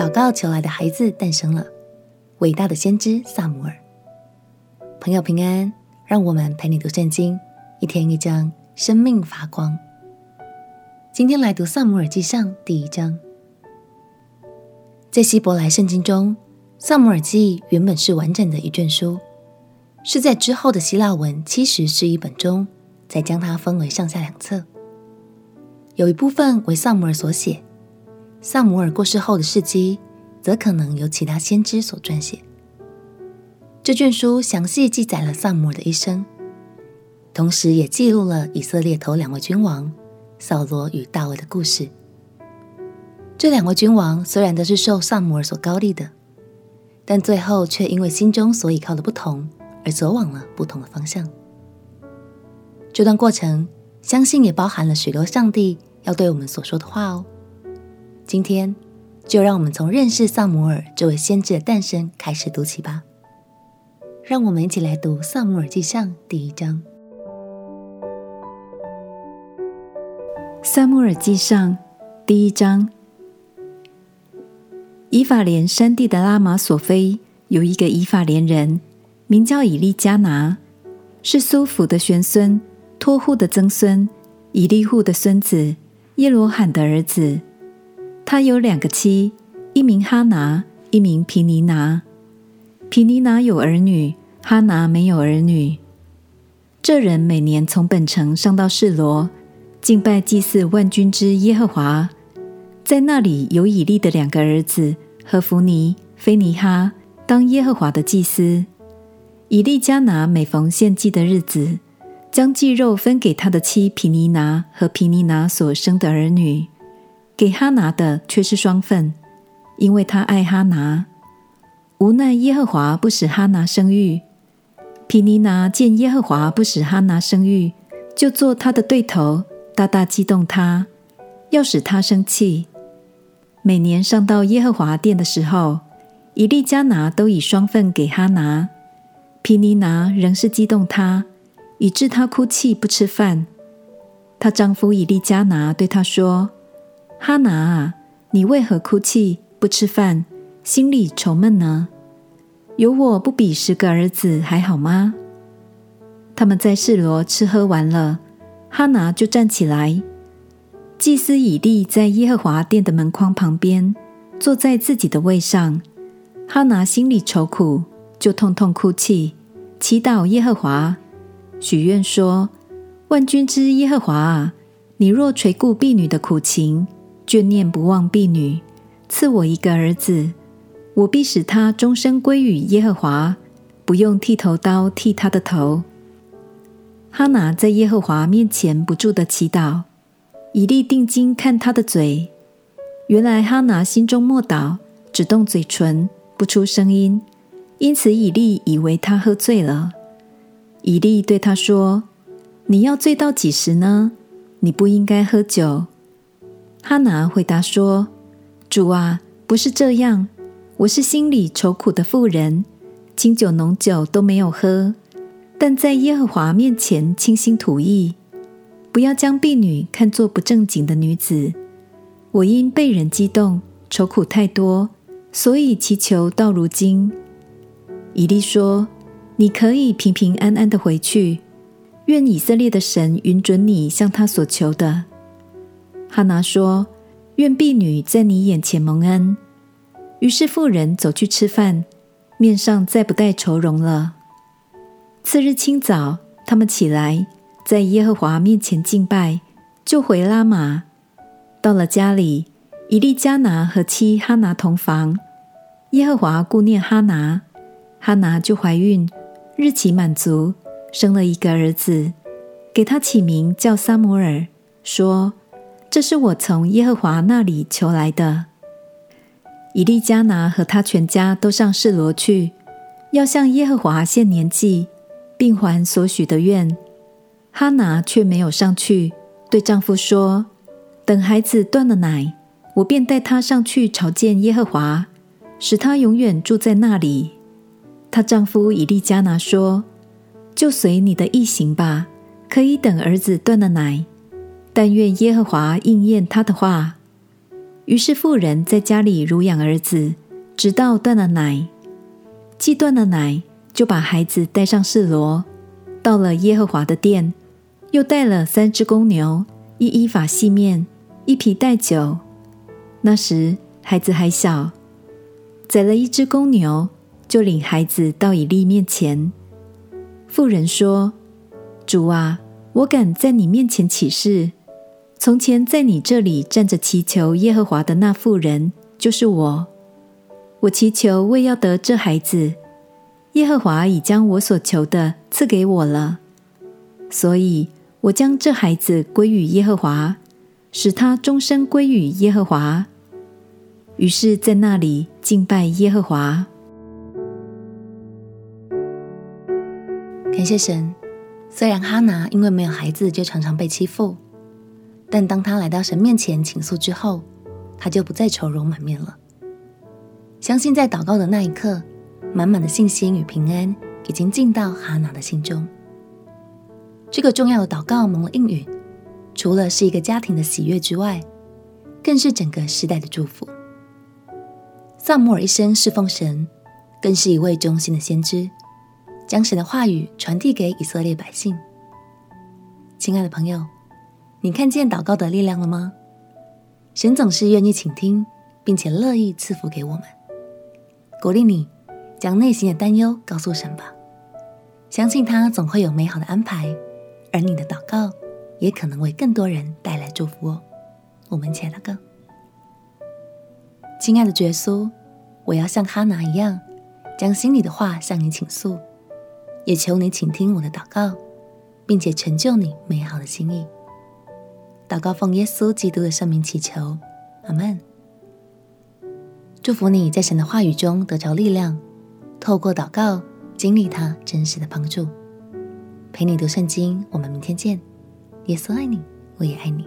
祷告求来的孩子诞生了，伟大的先知撒母耳。朋友平安，让我们陪你读圣经，一天一章，生命发光。今天来读撒母耳记上第一章。在希伯来圣经中，撒母耳记原本是完整的一卷书，是在之后的希腊文七十士译本中，才将它分为上下两册。有一部分为撒母耳所写。撒母耳过世后的事迹，则可能由其他先知所撰写。这卷书详细记载了撒母耳的一生，同时也记录了以色列头两位君王扫罗与大卫的故事。这两位君王虽然都是受撒母耳所膏立的，但最后却因为心中所倚靠的不同，而走往了不同的方向。这段过程，相信也包含了许多上帝要对我们所说的话哦。今天就让我们从认识撒母耳这位先知的诞生开始读起吧。让我们一起来读《撒母耳记上》第一章。《撒母耳记上》第一章：以法莲山地的拉玛索菲有一个以法莲人，名叫以利加拿，是苏弗的玄孙，托户的曾孙，以利户的孙子，耶罗罕的儿子。他有两个妻，一名哈拿，一名皮尼拿。皮尼拿有儿女，哈拿没有儿女。这人每年从本城上到示罗，敬拜祭祀万军之耶和华。在那里有以利的两个儿子和弗尼、非尼哈，当耶和华的祭司。以利加拿每逢献祭的日子，将祭肉分给他的妻皮尼拿和皮尼拿所生的儿女。给哈拿的却是双份，因为他爱哈拿。无奈耶和华不使哈拿生育。皮尼拿见耶和华不使哈拿生育，就做他的对头，大大激动他，要使他生气。每年上到耶和华殿的时候，以利加拿都以双份给哈拿。皮尼拿仍是激动他，以致他哭泣不吃饭。她丈夫以利加拿对她说。哈拿啊，你为何哭泣不吃饭，心里愁闷呢？有我不比十个儿子还好吗？他们在示罗吃喝完了，哈拿就站起来。祭司以利在耶和华殿的门框旁边，坐在自己的位上。哈拿心里愁苦，就痛痛哭泣，祈祷耶和华，许愿说：万军之耶和华啊，你若垂顾婢女的苦情。眷念不忘婢女，赐我一个儿子，我必使他终身归与耶和华，不用剃头刀剃他的头。哈拿在耶和华面前不住地祈祷，以利定睛看他的嘴，原来哈拿心中默祷，只动嘴唇，不出声音，因此以利以为他喝醉了。以利对他说：“你要醉到几时呢？你不应该喝酒。”哈拿回答说：“主啊，不是这样，我是心里愁苦的妇人，清酒浓酒都没有喝，但在耶和华面前倾心吐意。不要将婢女看作不正经的女子。我因被人激动，愁苦太多，所以祈求到如今。”以利说：“你可以平平安安的回去，愿以色列的神允准你向他所求的。”哈拿说：“愿婢女在你眼前蒙恩。”于是妇人走去吃饭，面上再不带愁容了。次日清早，他们起来，在耶和华面前敬拜，就回拉玛。到了家里，以利加拿和妻哈拿同房。耶和华顾念哈拿，哈拿就怀孕，日期满足，生了一个儿子，给他起名叫撒母耳，说。这是我从耶和华那里求来的。以利加拿和他全家都上示罗去，要向耶和华献年祭，并还所许的愿。哈拿却没有上去，对丈夫说：“等孩子断了奶，我便带他上去朝见耶和华，使他永远住在那里。”她丈夫以利加拿说：“就随你的意行吧，可以等儿子断了奶。”但愿耶和华应验他的话。于是妇人在家里乳养儿子，直到断了奶。既断了奶，就把孩子带上示罗，到了耶和华的殿，又带了三只公牛，一伊法细面，一皮带酒。那时孩子还小，宰了一只公牛，就领孩子到以利面前。妇人说：“主啊，我敢在你面前起誓，从前在你这里站着祈求耶和华的那妇人，就是我。我祈求为要得这孩子，耶和华已将我所求的赐给我了，所以我将这孩子归与耶和华，使他终身归与耶和华。”于是，在那里敬拜耶和华。感谢神，虽然哈拿因为没有孩子就常常被欺负，但当他来到神面前倾诉之后，他就不再愁容满面了。相信在祷告的那一刻，满满的信心与平安已经进到哈拿的心中。这个重要的祷告蒙了应允，除了是一个家庭的喜悦之外，更是整个时代的祝福。撒母耳一生侍奉神，更是一位忠心的先知，将神的话语传递给以色列百姓。亲爱的朋友，你看见祷告的力量了吗？神总是愿意倾听，并且乐意赐福给我们。鼓励你将内心的担忧告诉神吧，相信他总会有美好的安排，而你的祷告也可能为更多人带来祝福哦。我们亲爱的哥，亲爱的耶稣。我要像哈拿一样，将心里的话向你倾诉，也求你倾听我的祷告，并且成就你美好的心意。祷告奉耶稣基督的圣名祈求，阿门。祝福你在神的话语中得着力量，透过祷告经历他真实的帮助。陪你读圣经，我们明天见。耶稣爱你，我也爱你。